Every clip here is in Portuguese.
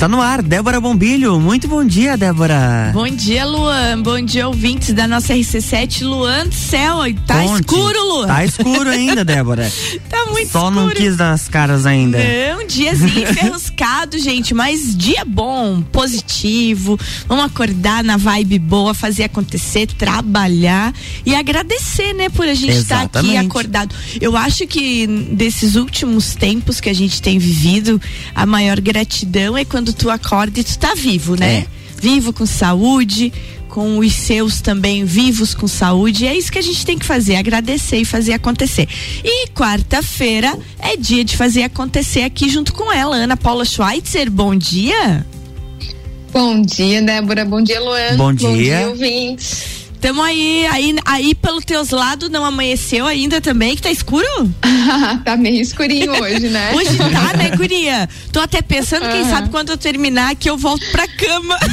Está no ar, Débora Bombilho. Muito bom dia, Débora. Bom dia, Luan. Bom dia, ouvintes da nossa RC7. Luan do céu, tá Conte. escuro, Luan. Tá escuro ainda, Débora. tá muito Só escuro. não quis nas caras ainda. Não, diazinho enferruscado, gente. Mas dia bom, positivo. Vamos acordar na vibe boa, fazer acontecer, trabalhar e agradecer, né, por a gente estar tá aqui acordado. Eu acho que desses últimos tempos que a gente tem vivido, a maior gratidão é quando tu acorda e tu tá vivo, né? É. Vivo com saúde, com os seus também vivos com saúde. É isso que a gente tem que fazer, agradecer e fazer acontecer. E quarta-feira é dia de fazer acontecer aqui junto com ela, Ana Paula Schweitzer. Bom dia. Bom dia, Débora. Bom dia, Luan. Bom dia. Bom dia, ouvintes. Tamo aí, aí, aí pelo teus lados não amanheceu ainda também, que tá escuro? tá meio escurinho hoje, né? Hoje tá, né, guria? Tô até pensando, quem sabe quando eu terminar que eu volto pra cama.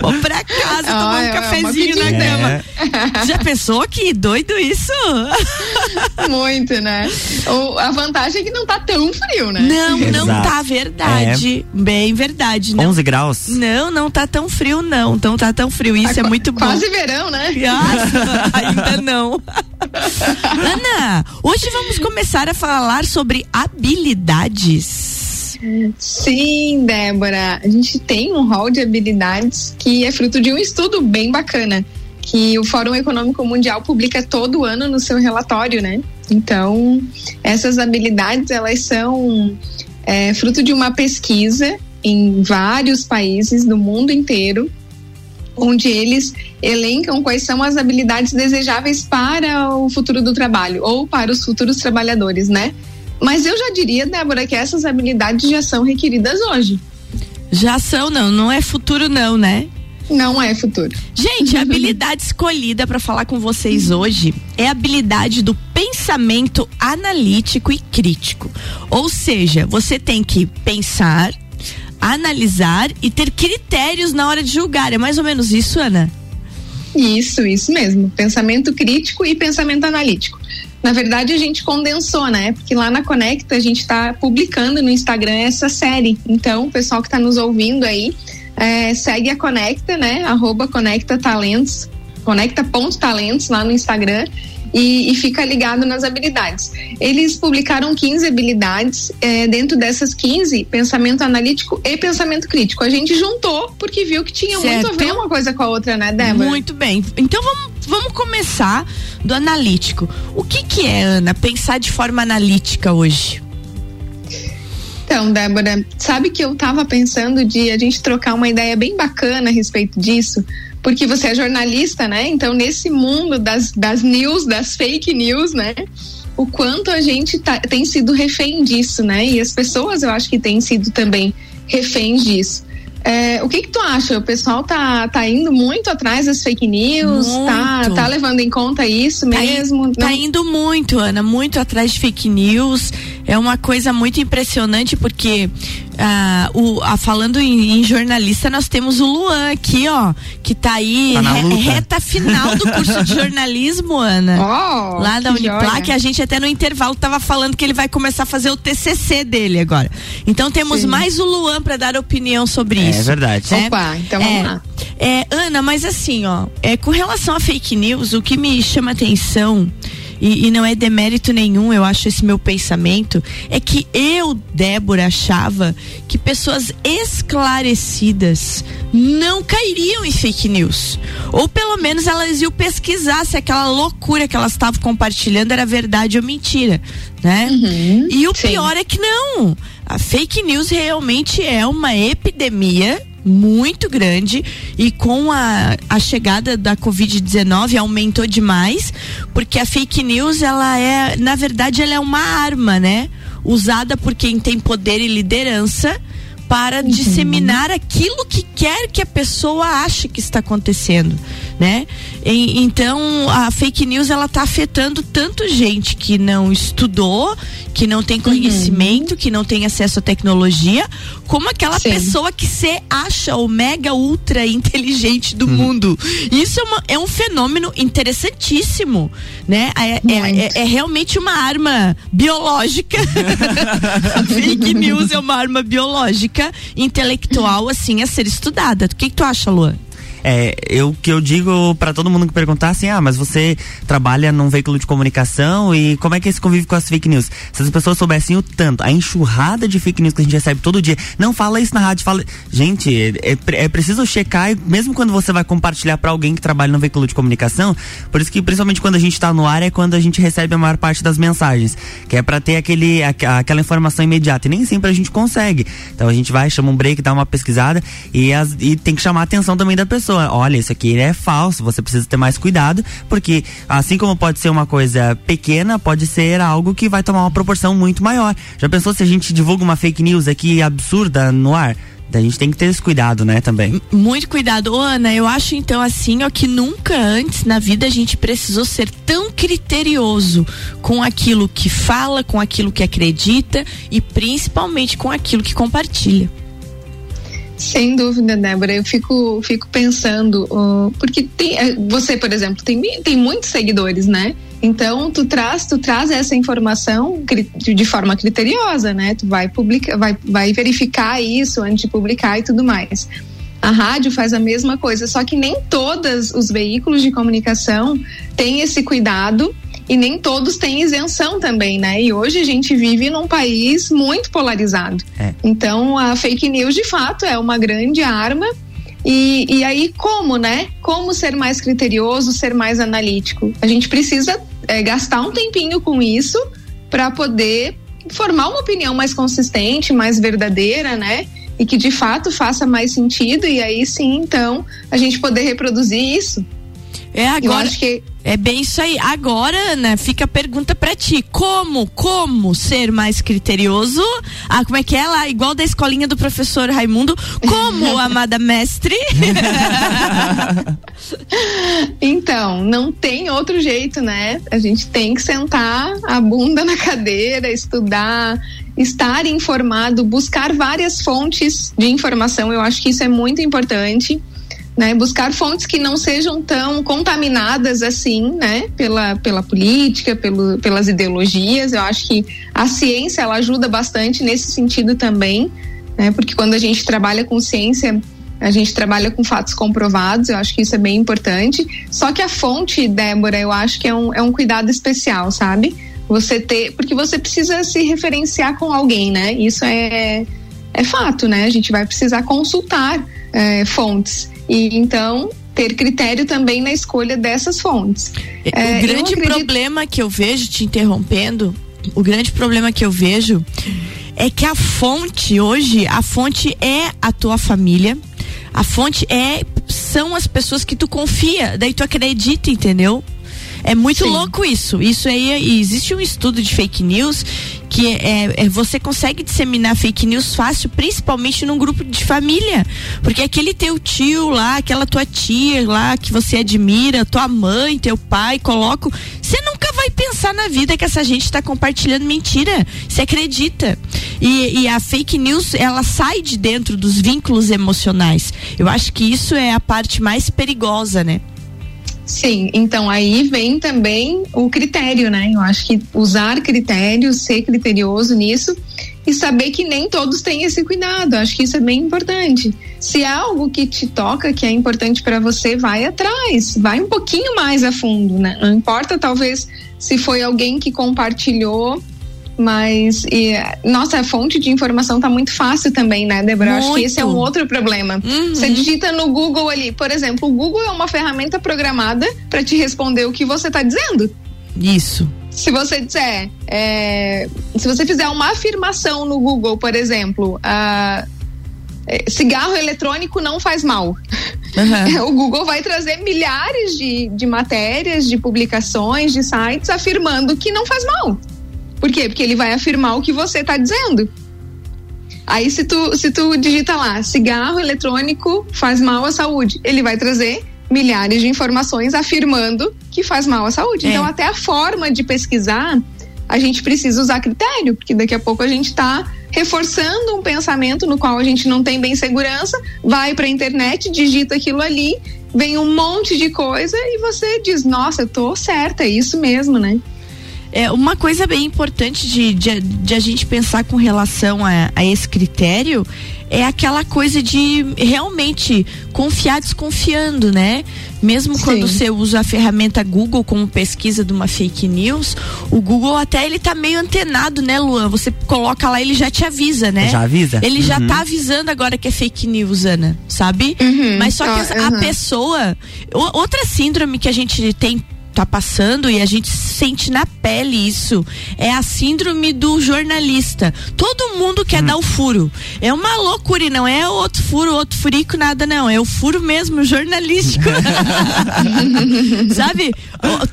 Vou pra casa tomar um cafezinho é na cama. É. Já pensou que doido isso? Muito, né? O, a vantagem é que não tá tão frio, né? Não, não Exato. tá verdade. É. Bem verdade. Não, 11 graus? Não, não tá tão frio, não então tá tão frio. Isso é, é muito bom. Quase verão, né? Nossa, ainda não. Ana, hoje vamos começar a falar sobre habilidades. Sim, Débora. A gente tem um rol de habilidades que é fruto de um estudo bem bacana que o Fórum Econômico Mundial publica todo ano no seu relatório, né? Então, essas habilidades elas são é, fruto de uma pesquisa em vários países do mundo inteiro onde eles elencam quais são as habilidades desejáveis para o futuro do trabalho ou para os futuros trabalhadores, né? Mas eu já diria, Débora, que essas habilidades já são requeridas hoje. Já são, não, não é futuro não, né? Não é futuro. Gente, a habilidade escolhida para falar com vocês hoje é a habilidade do pensamento analítico e crítico. Ou seja, você tem que pensar, analisar e ter critérios na hora de julgar. É mais ou menos isso, Ana? Isso, isso mesmo. Pensamento crítico e pensamento analítico. Na verdade, a gente condensou, né? Porque lá na Conecta a gente está publicando no Instagram essa série. Então, o pessoal que está nos ouvindo aí, é, segue a Conecta, né? Arroba Conecta Talentos, conecta.talentos lá no Instagram e, e, fica ligado nas habilidades. Eles publicaram 15 habilidades, é, dentro dessas 15, pensamento analítico e pensamento crítico. A gente juntou porque viu que tinha certo. muito a ver uma coisa com a outra, né, Débora? Muito bem. Então vamos, vamos começar do analítico. O que, que é, Ana, pensar de forma analítica hoje? Então, Débora, sabe que eu estava pensando de a gente trocar uma ideia bem bacana a respeito disso, porque você é jornalista, né? Então, nesse mundo das, das news, das fake news, né? O quanto a gente tá, tem sido refém disso, né? E as pessoas, eu acho que têm sido também reféns disso. É, o que que tu acha? O pessoal tá, tá indo muito atrás das fake news? Tá, tá levando em conta isso tá mesmo? In, tá indo muito, Ana, muito atrás de fake news. É uma coisa muito impressionante porque ah, o, ah, falando em, em, jornalista, nós temos o Luan aqui, ó, que tá aí tá re, reta final do curso de jornalismo, Ana. Oh, lá da Uniplac, que a gente até no intervalo tava falando que ele vai começar a fazer o TCC dele agora. Então temos Sim. mais o Luan para dar opinião sobre é, isso. É verdade. Né? Opa, então vamos é, lá. É, Ana, mas assim, ó, é, com relação a fake news, o que me chama atenção e, e, não é demérito nenhum, eu acho esse meu pensamento, é que eu, Débora, achava que pessoas esclarecidas não cairiam em fake news. Ou pelo menos elas iam pesquisar se aquela loucura que elas estavam compartilhando era verdade ou mentira, né? Uhum, e o sim. pior é que não. A fake news realmente é uma epidemia muito grande e com a, a chegada da Covid-19 aumentou demais, porque a fake news, ela é, na verdade, ela é uma arma, né? Usada por quem tem poder e liderança para disseminar aquilo que quer que a pessoa ache que está acontecendo. Né? E, então a fake news ela tá afetando tanto gente que não estudou, que não tem conhecimento, uhum. que não tem acesso à tecnologia, como aquela Sim. pessoa que se acha o mega ultra inteligente do uhum. mundo. Isso é, uma, é, um fenômeno interessantíssimo, né? É, é, é, é realmente uma arma biológica. a fake news é uma arma biológica, intelectual, assim, a ser estudada. O que, que tu acha, Luan? É, eu que eu digo para todo mundo que perguntar assim, ah, mas você trabalha num veículo de comunicação e como é que é esse convive com as fake news? Se as pessoas soubessem o tanto, a enxurrada de fake news que a gente recebe todo dia, não fala isso na rádio, fala, gente, é, é, é preciso checar, mesmo quando você vai compartilhar para alguém que trabalha num veículo de comunicação, por isso que principalmente quando a gente tá no ar é quando a gente recebe a maior parte das mensagens, que é para ter aquele a, aquela informação imediata e nem sempre a gente consegue. Então a gente vai, chama um break, dá uma pesquisada e, as, e tem que chamar a atenção também da pessoa pessoa, olha, isso aqui é falso, você precisa ter mais cuidado, porque assim como pode ser uma coisa pequena, pode ser algo que vai tomar uma proporção muito maior. Já pensou se a gente divulga uma fake news aqui absurda no ar? A gente tem que ter esse cuidado, né, também. Muito cuidado. Ô, Ana, eu acho então assim, ó, que nunca antes na vida a gente precisou ser tão criterioso com aquilo que fala, com aquilo que acredita e principalmente com aquilo que compartilha. Sem dúvida, Débora. Eu fico, fico pensando, uh, porque tem, eh, você, por exemplo, tem, tem muitos seguidores, né? Então, tu traz, tu traz essa informação de forma criteriosa, né? Tu vai publicar, vai, vai verificar isso antes de publicar e tudo mais. A rádio faz a mesma coisa, só que nem todos os veículos de comunicação têm esse cuidado e nem todos têm isenção também, né? E hoje a gente vive num país muito polarizado. É. Então a fake news de fato é uma grande arma. E, e aí, como, né? Como ser mais criterioso, ser mais analítico? A gente precisa é, gastar um tempinho com isso para poder formar uma opinião mais consistente, mais verdadeira, né? E que de fato faça mais sentido, e aí sim, então, a gente poder reproduzir isso. É agora. Eu acho que é bem isso aí. Agora, Ana, fica a pergunta para ti. Como, como ser mais criterioso? Ah, como é que é lá? Igual da escolinha do professor Raimundo. Como, amada mestre? então, não tem outro jeito, né? A gente tem que sentar a bunda na cadeira, estudar, estar informado, buscar várias fontes de informação. Eu acho que isso é muito importante né? Buscar fontes que não sejam tão contaminadas assim, né? Pela, pela política, pelo, pelas ideologias. Eu acho que a ciência ela ajuda bastante nesse sentido também, né? Porque quando a gente trabalha com ciência, a gente trabalha com fatos comprovados, eu acho que isso é bem importante. Só que a fonte, Débora, eu acho que é um, é um cuidado especial, sabe? Você ter, porque você precisa se referenciar com alguém, né? Isso é, é fato, né? A gente vai precisar consultar é, fontes. E então ter critério também na escolha dessas fontes. É, o grande acredito... problema que eu vejo, te interrompendo, o grande problema que eu vejo é que a fonte hoje, a fonte é a tua família, a fonte é são as pessoas que tu confia, daí tu acredita, entendeu? É muito Sim. louco isso. Isso aí existe um estudo de fake news que é, é, você consegue disseminar fake news fácil, principalmente num grupo de família. Porque aquele teu tio lá, aquela tua tia lá que você admira, tua mãe, teu pai, coloco. Você nunca vai pensar na vida que essa gente está compartilhando mentira. Você acredita. E, e a fake news, ela sai de dentro dos vínculos emocionais. Eu acho que isso é a parte mais perigosa, né? Sim, então aí vem também o critério, né? Eu acho que usar critérios, ser criterioso nisso e saber que nem todos têm esse cuidado. Eu acho que isso é bem importante. Se é algo que te toca, que é importante para você, vai atrás, vai um pouquinho mais a fundo, né? Não importa talvez se foi alguém que compartilhou mas, e, nossa, a fonte de informação tá muito fácil também, né, Débora? Muito. Acho que esse é um outro problema. Uhum. Você digita no Google ali, por exemplo, o Google é uma ferramenta programada para te responder o que você tá dizendo. Isso. Se você disser, é, se você fizer uma afirmação no Google, por exemplo, uh, cigarro eletrônico não faz mal. Uhum. O Google vai trazer milhares de, de matérias, de publicações, de sites afirmando que não faz mal. Por quê? Porque ele vai afirmar o que você está dizendo. Aí se tu, se tu digita lá, cigarro eletrônico faz mal à saúde, ele vai trazer milhares de informações afirmando que faz mal à saúde. É. Então, até a forma de pesquisar, a gente precisa usar critério, porque daqui a pouco a gente está reforçando um pensamento no qual a gente não tem bem segurança, vai para a internet, digita aquilo ali, vem um monte de coisa e você diz: Nossa, eu tô certa, é isso mesmo, né? É, uma coisa bem importante de, de, de a gente pensar com relação a, a esse critério é aquela coisa de realmente confiar desconfiando, né? Mesmo Sim. quando você usa a ferramenta Google como pesquisa de uma fake news, o Google até ele tá meio antenado, né, Luan? Você coloca lá, ele já te avisa, né? Já avisa? Ele uhum. já tá avisando agora que é fake news, Ana, sabe? Uhum. Mas só que ah, a, uhum. a pessoa, outra síndrome que a gente tem tá passando e a gente sente na pele isso. É a síndrome do jornalista. Todo mundo quer hum. dar o furo. É uma loucura e não é outro furo, outro furico, nada não. É o furo mesmo, jornalístico. Sabe?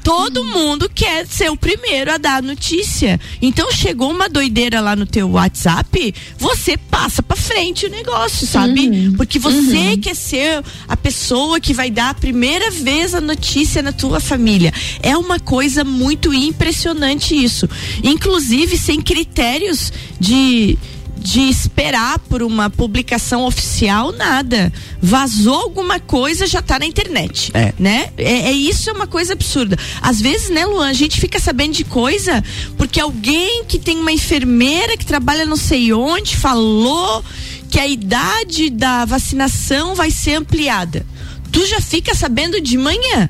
Todo mundo quer ser o primeiro a dar a notícia. Então chegou uma doideira lá no teu WhatsApp, você passa para frente o negócio, sabe? Uhum. Porque você uhum. quer ser a pessoa que vai dar a primeira vez a notícia na tua família. É uma coisa muito impressionante isso. Inclusive sem critérios de de esperar por uma publicação oficial, nada. Vazou alguma coisa, já tá na internet. É. Né? É, é, isso é uma coisa absurda. Às vezes, né, Luan, a gente fica sabendo de coisa porque alguém que tem uma enfermeira que trabalha não sei onde falou que a idade da vacinação vai ser ampliada. Tu já fica sabendo de manhã.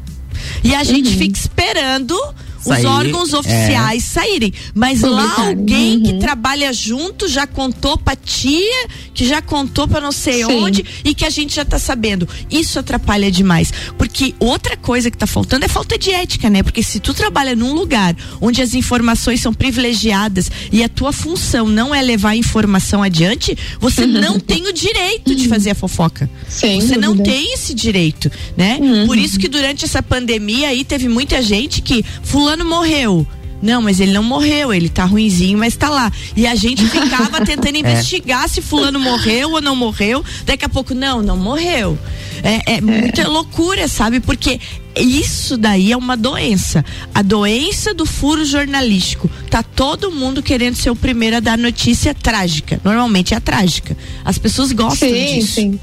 E a gente uhum. fica esperando Sair, os órgãos é. oficiais é. saírem. Mas lá alguém uhum. que trabalha junto já contou pra tia, que já contou pra não sei Sim. onde e que a gente já tá sabendo. Isso atrapalha demais. Porque outra coisa que tá faltando é falta de ética, né? Porque se tu trabalha num lugar onde as informações são privilegiadas e a tua função não é levar a informação adiante, você não tem o direito de fazer a fofoca. Sem você dúvida. não tem esse direito, né? Uhum. Por isso que durante essa pandemia aí teve muita gente que fulano fulano morreu. Não, mas ele não morreu, ele tá ruinzinho, mas tá lá. E a gente ficava tentando é. investigar é. se fulano morreu ou não morreu. Daqui a pouco, não, não morreu. É, é, é muita loucura, sabe? Porque isso daí é uma doença. A doença do furo jornalístico. Tá todo mundo querendo ser o primeiro a dar notícia trágica. Normalmente é a trágica. As pessoas gostam sim, disso. Sim. Sim,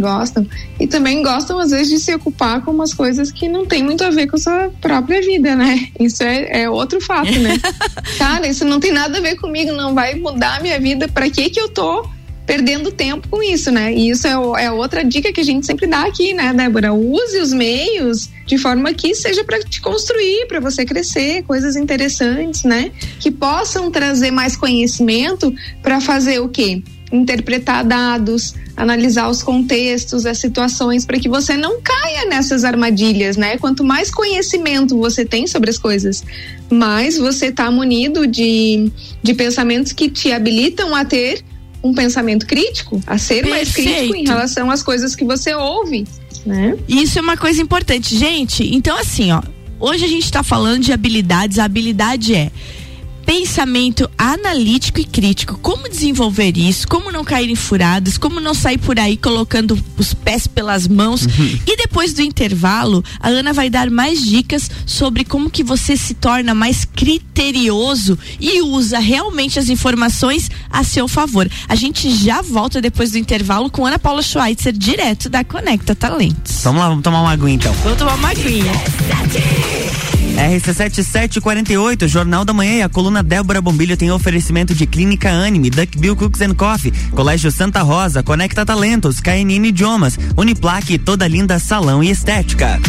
gostam. E também gostam, às vezes, de se ocupar com umas coisas que não tem muito a ver com a sua própria vida, né? Isso é, é outro fato, né? Cara, isso não tem nada a ver comigo, não vai mudar a minha vida. Para que que eu tô perdendo tempo com isso, né? E isso é, é outra dica que a gente sempre dá aqui, né, Débora? Use os meios de forma que seja para te construir, para você crescer, coisas interessantes, né? Que possam trazer mais conhecimento para fazer o quê? Interpretar dados, analisar os contextos, as situações, para que você não caia nessas armadilhas, né? Quanto mais conhecimento você tem sobre as coisas, mais você está munido de, de pensamentos que te habilitam a ter um pensamento crítico, a ser Perfeito. mais crítico em relação às coisas que você ouve, né? Isso é uma coisa importante, gente. Então, assim, ó, hoje a gente está falando de habilidades. A habilidade é pensamento analítico e crítico. Como desenvolver isso? Como não cair em furadas? Como não sair por aí colocando os pés pelas mãos? Uhum. E depois do intervalo, a Ana vai dar mais dicas sobre como que você se torna mais criterioso e usa realmente as informações a seu favor. A gente já volta depois do intervalo com Ana Paula Schweitzer, direto da Conecta Talentos. Vamos lá, vamos tomar uma aguinha então. Vamos tomar uma aguinha. RC7748, Jornal da Manhã e a coluna Débora Bombilho tem oferecimento de Clínica Anime, Duck Bill Cooks and Coffee, Colégio Santa Rosa, Conecta Talentos, KNN Idiomas, Uniplaque Toda Linda Salão e Estética.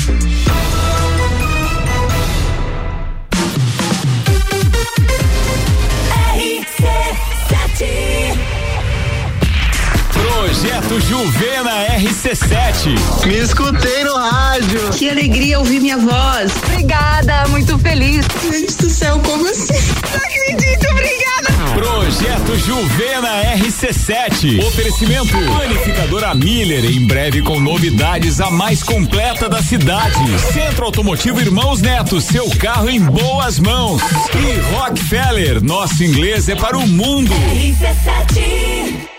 Projeto Juvena RC7. Me escutei no rádio. Que alegria ouvir minha voz. Obrigada, muito feliz. Gente do céu, como assim? Não acredito, obrigada. Projeto Juvena RC7. Oferecimento Panificadora Miller, em breve com novidades a mais completa da cidade. Centro Automotivo Irmãos Neto, seu carro em boas mãos. E Rockefeller, nosso inglês é para o mundo. RC7.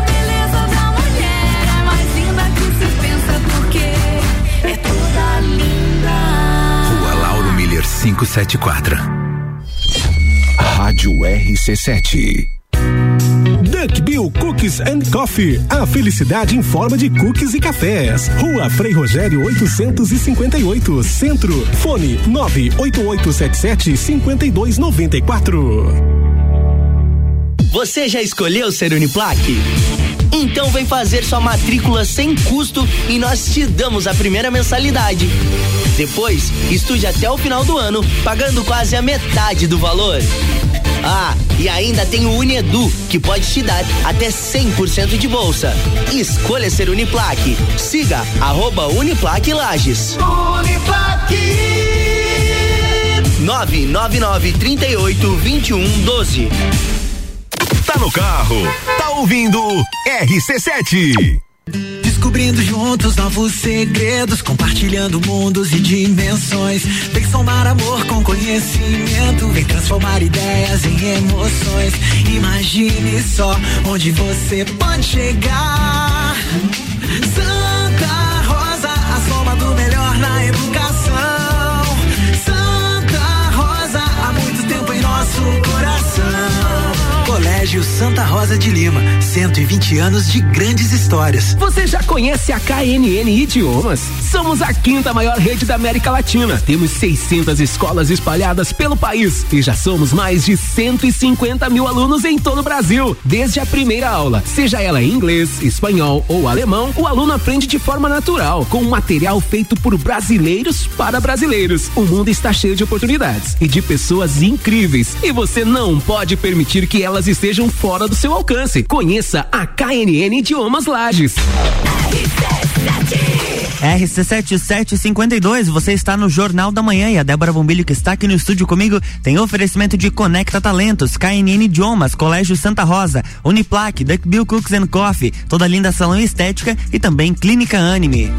574. Rádio RC7. Duck Bill Cookies and Coffee. A felicidade em forma de cookies e cafés. Rua Frei Rogério 858, Centro. Fone 98877 5294. Você já escolheu ser Uniplaque? Então vem fazer sua matrícula sem custo e nós te damos a primeira mensalidade. Depois, estude até o final do ano, pagando quase a metade do valor. Ah, e ainda tem o Unedu, que pode te dar até 100% de bolsa. Escolha ser Uniplaque. Siga arroba Uniplaque Lages. Uniplaque 999 38 21 12. Tá no carro, tá ouvindo RC7. Descobrindo juntos novos segredos, compartilhando mundos e dimensões. Vem somar amor com conhecimento, vem transformar ideias em emoções. Imagine só onde você pode chegar. Santa Colégio Santa Rosa de Lima, 120 anos de grandes histórias. Você já conhece a KNN Idiomas? Somos a quinta maior rede da América Latina. Temos 600 escolas espalhadas pelo país e já somos mais de 150 mil alunos em todo o Brasil. Desde a primeira aula, seja ela em inglês, espanhol ou alemão, o aluno aprende de forma natural, com material feito por brasileiros para brasileiros. O mundo está cheio de oportunidades e de pessoas incríveis e você não pode permitir que elas estejam fora do seu alcance. Conheça a KNN Idiomas Lages. RC7752, você está no Jornal da Manhã e a Débora Bombilho que está aqui no estúdio comigo tem oferecimento de Conecta Talentos, KNN Idiomas, Colégio Santa Rosa, Uniplaque, Duck Bill Cooks and Coffee, toda linda salão estética e também Clínica Anime.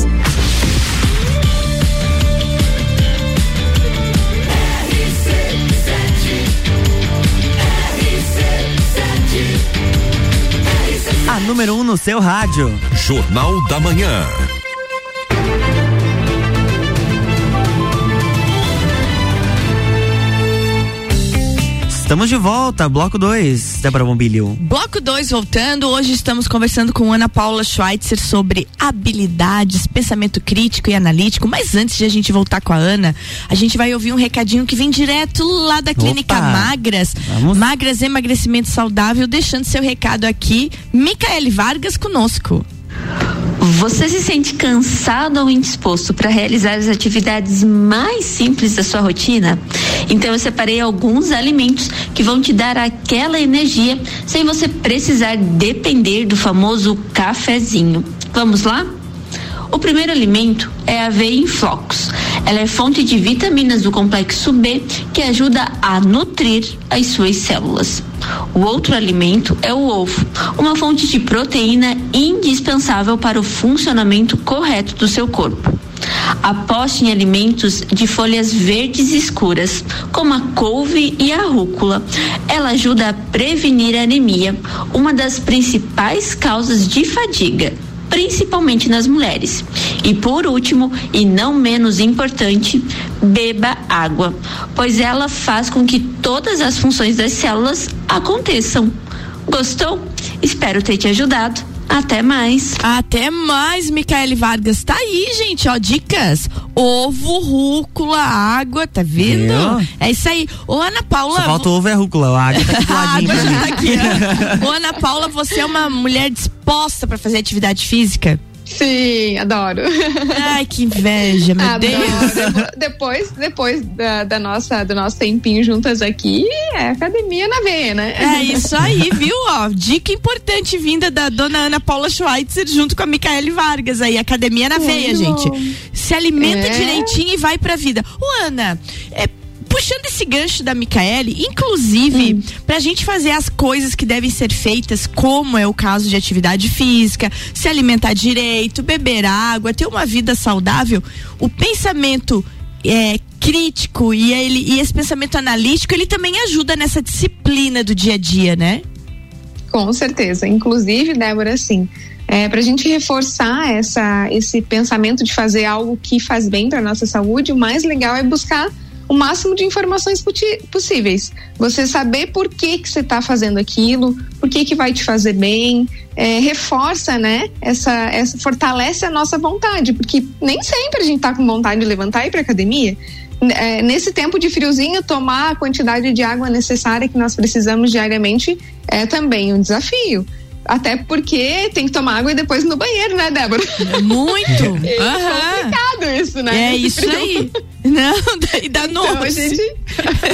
Número 1 um no seu rádio. Jornal da Manhã. Estamos de volta, bloco 2, Débora Bombilho. Bloco 2 voltando. Hoje estamos conversando com Ana Paula Schweitzer sobre habilidades, pensamento crítico e analítico. Mas antes de a gente voltar com a Ana, a gente vai ouvir um recadinho que vem direto lá da Clínica Opa. Magras. Vamos. Magras Emagrecimento Saudável, deixando seu recado aqui. Micaele Vargas conosco. Você se sente cansado ou indisposto para realizar as atividades mais simples da sua rotina? Então eu separei alguns alimentos que vão te dar aquela energia sem você precisar depender do famoso cafezinho. Vamos lá? O primeiro alimento é a aveia em flocos. Ela é fonte de vitaminas do complexo B que ajuda a nutrir as suas células. O outro alimento é o ovo, uma fonte de proteína indispensável para o funcionamento correto do seu corpo. Aposte em alimentos de folhas verdes escuras, como a couve e a rúcula. Ela ajuda a prevenir a anemia, uma das principais causas de fadiga principalmente nas mulheres. E por último, e não menos importante, beba água, pois ela faz com que todas as funções das células aconteçam. Gostou? Espero ter te ajudado. Até mais. Até mais, Micaele Vargas. Tá aí, gente, ó, dicas. Ovo, rúcula, água, tá vendo? Viu? É isso aí. Ô, Ana Paula. Só falta o ovo a rúcula. A água tá aqui do A ladinho água já tá aqui, ó. Ô, Ana Paula, você é uma mulher disposta pra fazer atividade física? Sim, adoro. Ai, que inveja, meu Deus. Adoro. Depois, depois da, da nossa, do nosso tempinho juntas aqui, é academia na veia, né? É isso aí, viu? Ó, dica importante vinda da dona Ana Paula Schweitzer junto com a Micaele Vargas aí, academia na veia, gente. Se alimenta É. direitinho e vai pra vida. Ô, Ana, é, puxando esse gancho da Micaele, inclusive, Hum. pra gente fazer as coisas que devem ser feitas, como é o caso de atividade física, se alimentar direito, beber água, ter uma vida saudável, o pensamento é, crítico e, ele, e esse pensamento analítico, ele também ajuda nessa disciplina do dia a dia, né? Com certeza. Inclusive, Débora, assim, é, para a gente reforçar essa, esse pensamento de fazer algo que faz bem para nossa saúde, o mais legal é buscar o máximo de informações possíveis. Você saber por que que você está fazendo aquilo, por que que vai te fazer bem, é, reforça, né? Essa, essa fortalece a nossa vontade, porque nem sempre a gente tá com vontade de levantar e ir para academia. É, nesse tempo de friozinho, tomar a quantidade de água necessária que nós precisamos diariamente é também um desafio. Até porque tem que tomar água e depois ir no banheiro, né, Débora? Muito. É complicado isso, né? É isso frio. aí. Não, daí dá Então a noce. gente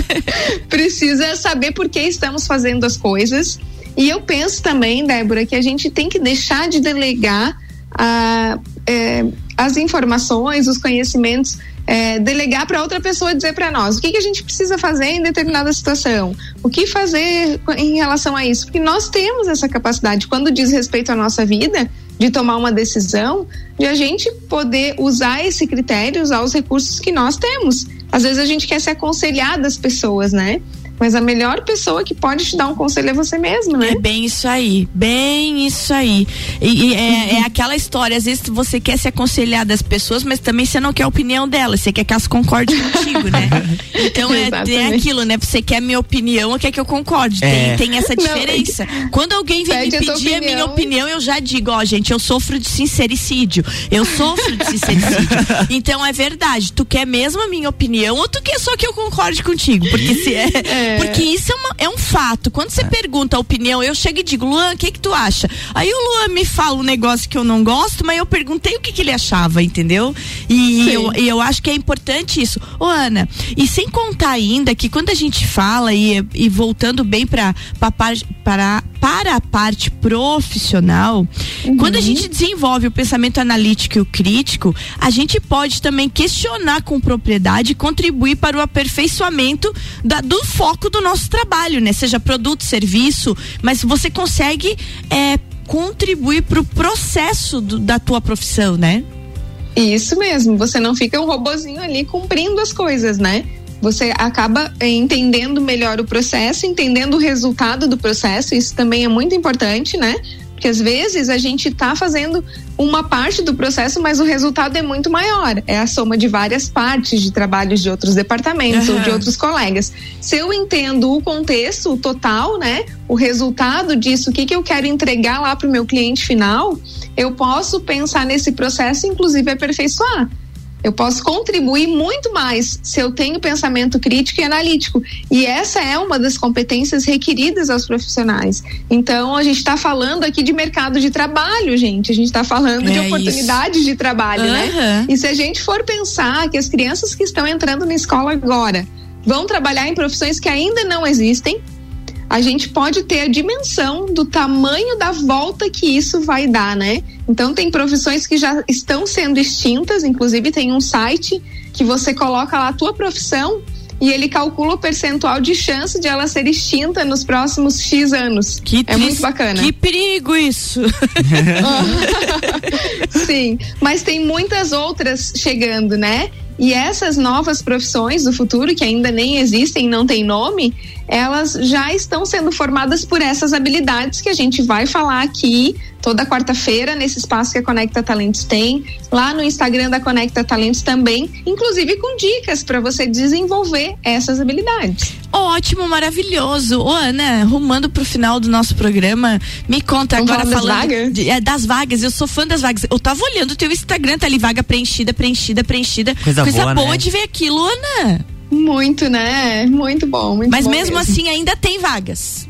precisa saber por que estamos fazendo as coisas. E eu penso também, Débora, que a gente tem que deixar de delegar ah, é, as informações, os conhecimentos, é, delegar para outra pessoa dizer para nós o que, que a gente precisa fazer em determinada situação, o que fazer em relação a isso, porque nós temos essa capacidade quando diz respeito à nossa vida de tomar uma decisão, de a gente poder usar esse critério, usar os recursos que nós temos. Às vezes a gente quer se aconselhar das pessoas, né? Mas a melhor pessoa que pode te dar um conselho é você mesmo, né? É bem isso aí, bem isso aí. E, e é, é aquela história, às vezes você quer se aconselhar das pessoas, mas também você não quer a opinião delas, você quer que elas concordem contigo, né? Então é, é aquilo, né? Você quer a minha opinião ou quer que eu concorde? É. Tem, tem essa Não, diferença. Quando alguém vem me Pede a pedir a minha opinião. opinião, eu já digo, ó, gente, eu sofro de sincericídio. Eu sofro de sincericídio. então é verdade, tu quer mesmo a minha opinião ou tu quer só que eu concorde contigo? Porque se é, É. porque isso é, uma- é um fato. Quando você pergunta a opinião, eu chego e digo, Luan, o que que tu acha? Aí o Luan me fala um negócio que eu não gosto, mas eu perguntei o que que ele achava, entendeu? E Sim. eu, e eu acho que é importante isso. Ô, Ana, e sem contar ainda que quando a gente fala e, e voltando bem para para para a parte profissional, quando a gente desenvolve o pensamento analítico e o crítico, a gente pode também questionar com propriedade e contribuir para o aperfeiçoamento da- do foco do nosso trabalho, né? Seja produto, serviço, mas você consegue é, contribuir para o processo do- da tua profissão, né? Isso mesmo, você não fica um robozinho ali cumprindo as coisas, né? Você acaba eh, entendendo melhor o processo, entendendo o resultado do processo, isso também é muito importante, né? Porque às vezes a gente tá fazendo uma parte do processo, mas o resultado é muito maior. É a soma de várias partes de trabalhos de outros departamentos ou de outros colegas. Se eu entendo o contexto, o total, né? O resultado disso, o que, que eu quero entregar lá para o meu cliente final, eu posso pensar nesse processo, inclusive aperfeiçoar. Eu posso contribuir muito mais se eu tenho pensamento crítico e analítico. E essa é uma das competências requeridas aos profissionais. Então, a gente está falando aqui de mercado de trabalho, gente. A gente está falando É de isso. oportunidades de trabalho, né? Aham. E se a gente for pensar que as crianças que estão entrando na escola agora vão trabalhar em profissões que ainda não existem, a gente pode ter a dimensão do tamanho da volta que isso vai dar, né? Então tem profissões que já estão sendo extintas, inclusive tem um site que você coloca lá a tua profissão e ele calcula o percentual de chance de ela ser extinta nos próximos X anos. Que é muito bacana. Que perigo isso. Sim, mas tem muitas outras chegando, né? E essas novas profissões do futuro, que ainda nem existem, não tem nome, elas já estão sendo formadas por essas habilidades que a gente vai falar aqui toda quarta-feira nesse espaço que a Conecta Talentos tem, lá no Instagram da Conecta Talentos também, inclusive com dicas para você desenvolver essas habilidades. Ótimo, maravilhoso. Ô, Ana, rumando pro final do nosso programa, me conta Vamos agora falar das falando vagas? de- é, das vagas. Eu sou fã das vagas. Eu tava olhando o teu Instagram, tá ali vaga preenchida, preenchida, preenchida. Coisa boa, boa né? de ver aquilo, Ana. Muito, né? Muito bom, muito Mas bom mesmo, mesmo. assim ainda tem vagas.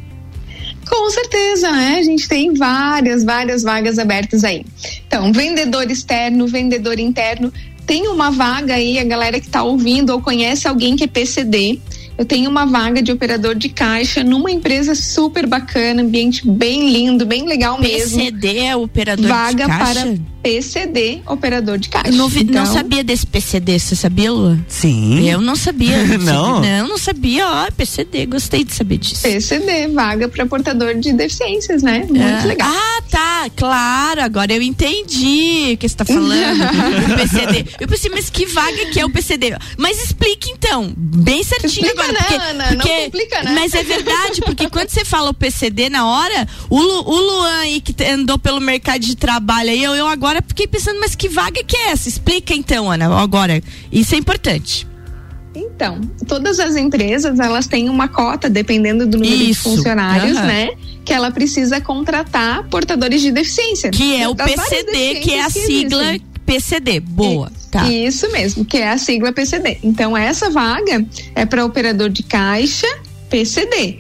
Com certeza, né? A gente tem várias, várias vagas abertas aí. Então, vendedor externo, vendedor interno. Tem uma vaga aí, a galera que tá ouvindo ou conhece alguém que é PCD. Eu tenho uma vaga de operador de caixa numa empresa super bacana, ambiente bem lindo, bem legal mesmo. PCD é operador vaga de caixa? para PCD, operador de caixa. Eu não, vi- não Então, sabia desse PCD, você sabia, Lua? Sim. Eu não sabia. Não? Não, não sabia. Ó, PCD, gostei de saber disso. PCD, vaga para portador de deficiências, né? Muito Ah, legal. Ah, tá, claro, agora eu entendi o que você tá falando. o PCD. Eu pensei, mas que vaga que é o PCD? Mas explique então, bem certinho Explica, agora. Né, porque, Ana? Não porque- complica, né? Mas é verdade, porque quando você fala o PCD na hora, o, Lu- o Luan aí que andou pelo mercado de trabalho aí, eu, eu agora fiquei pensando, mas que vaga que é essa? Explica então, Ana, agora. Isso é importante. Então, todas as empresas, elas têm uma cota, dependendo do número de Isso. funcionários, Aham. né? Que ela precisa contratar portadores de deficiência. Que é o PCD, que é a que sigla existem. PCD. Boa. Tá. Isso mesmo, que é a sigla PCD. Então, essa vaga é para operador de caixa PCD.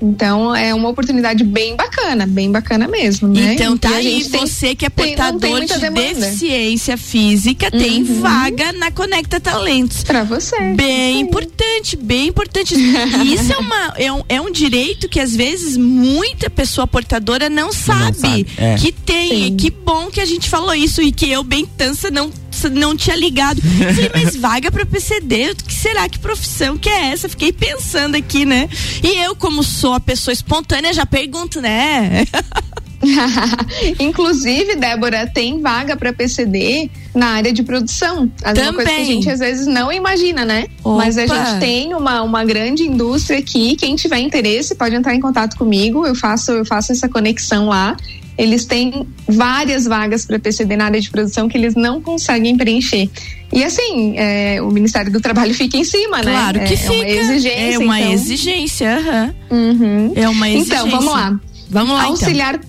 Então, é uma oportunidade bem bacana, bem bacana mesmo, né? Então tá E a aí, gente tem- você que é tem- não tem portador de deficiência física, tem Uhum. vaga na Conecta Talentos. Pra você. Bem importante, bem importante. E Isso é, uma, é, um, é um direito que às vezes muita pessoa portadora não sabe, sabe, é. que tem. E que bom que a gente falou isso e que eu, bem tansa, não não tinha ligado. Eu Falei, mas vaga pra PCD, que será que profissão que é essa? Fiquei pensando aqui, né? E eu, como sou a pessoa espontânea, já pergunto, né? Inclusive, Débora, tem vaga para PCD na área de produção. É uma coisa que a Também. gente às vezes não imagina, né? Mas a Opa. gente tem uma, uma grande indústria aqui. Quem tiver interesse pode entrar em contato comigo. Eu faço, eu faço essa conexão lá. Eles têm várias vagas para PCD na área de produção que eles não conseguem preencher. E assim, é, o Ministério do Trabalho fica em cima, né? Claro que é, fica. É uma exigência. É uma então- exigência, aham. Uhum. É uma exigência. Então, vamos lá. Vamos lá, então. auxiliar,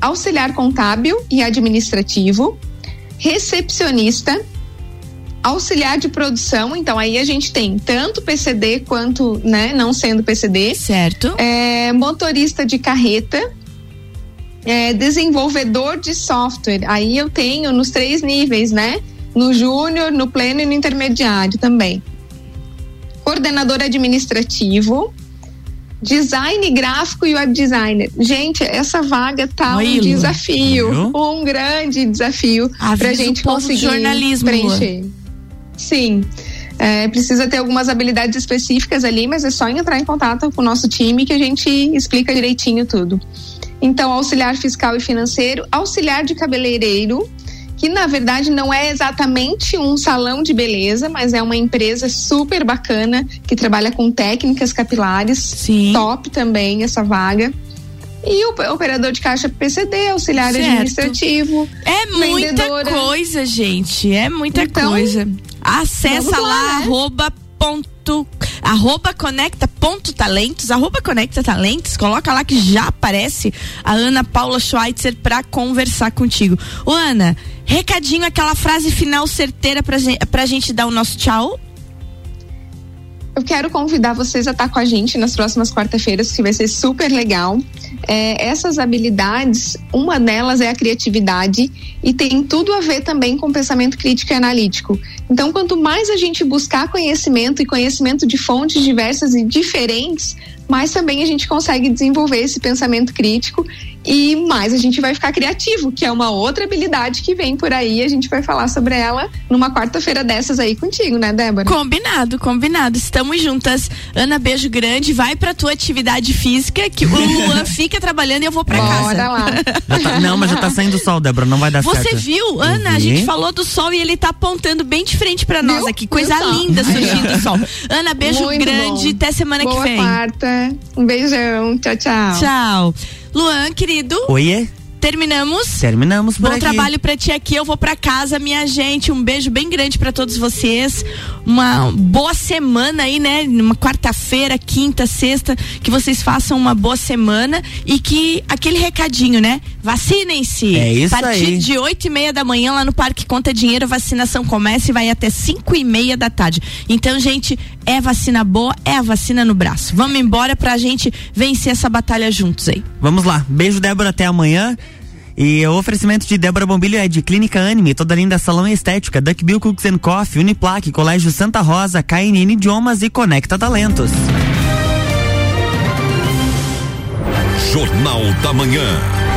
auxiliar contábil e administrativo, recepcionista, auxiliar de produção. Então, aí a gente tem tanto PCD quanto, né, não sendo PCD. Certo. É, motorista de carreta. É, desenvolvedor de software. Aí eu tenho nos três níveis, né? No júnior, no pleno e no intermediário também. Coordenador administrativo, design gráfico e web designer. Gente, essa vaga tá Oi, um desafio, Viu? um grande desafio pra o gente conseguir jornalismo, preencher. Sim. É, precisa ter algumas habilidades específicas ali, mas é só entrar em contato com o nosso time que a gente explica direitinho tudo. Então, auxiliar fiscal e financeiro, auxiliar de cabeleireiro, que na verdade não é exatamente um salão de beleza, mas é uma empresa super bacana que trabalha com técnicas capilares. Sim. Top também essa vaga. E o operador de caixa PCD, auxiliar Certo. administrativo. É muita coisa, gente. É muita Então, coisa. Acessa lá, lá, né? arroba ponto, arroba conecta ponto talentos, arroba conecta talentos, coloca lá que já aparece a Ana Paula Schweitzer pra conversar contigo. Ô Ana, recadinho, aquela frase final certeira pra gente, pra gente dar o nosso tchau. Eu quero convidar vocês a estar com a gente nas próximas quarta-feiras, que vai ser super legal. É, essas habilidades, uma delas é a criatividade e tem tudo a ver também com pensamento crítico e analítico. Então, quanto mais a gente buscar conhecimento e conhecimento de fontes diversas e diferentes, mais também a gente consegue desenvolver esse pensamento crítico e mais a gente vai ficar criativo, que é uma outra habilidade que vem por aí. A gente vai falar sobre ela numa quarta-feira dessas aí contigo, né, Débora? Combinado, combinado. Estamos juntas. Ana, beijo grande. Vai pra tua atividade física, que o Luan fica trabalhando e eu vou pra casa. Bora lá. Já tá- não, mas já tá saindo sol, Débora, não vai dar certo. Você viu, Ana? A gente falou do sol e ele tá apontando bem de frente pra nós Viu? aqui. Coisa linda surgindo do sol. Ana, beijo Muito grande. bom. Até semana Boa que vem. quarta. Um beijão. Tchau, tchau. Tchau. Luan, querido. Oiê? terminamos. Terminamos por Bom aqui. trabalho pra ti aqui. Eu vou pra casa, minha gente. Um beijo bem grande pra todos vocês. Uma boa semana aí, né? Uma quarta-feira, quinta, sexta, que vocês façam uma boa semana e que aquele recadinho, né? Vacinem-se. É isso A partir aí. de oito e meia da manhã lá no Parque Conta Dinheiro, a vacinação começa e vai até cinco e meia da tarde. Então, gente, é vacina boa, é a vacina no braço. Vamos embora pra gente vencer essa batalha juntos aí. Vamos lá. Beijo, Débora, até amanhã. E o oferecimento de Débora Bombilho é de Clínica Anime, toda linda salão e estética, Duck Bill Cooks and Coffee, Uniplaque, Colégio Santa Rosa, KNN Idiomas e Conecta Talentos. Jornal da Manhã.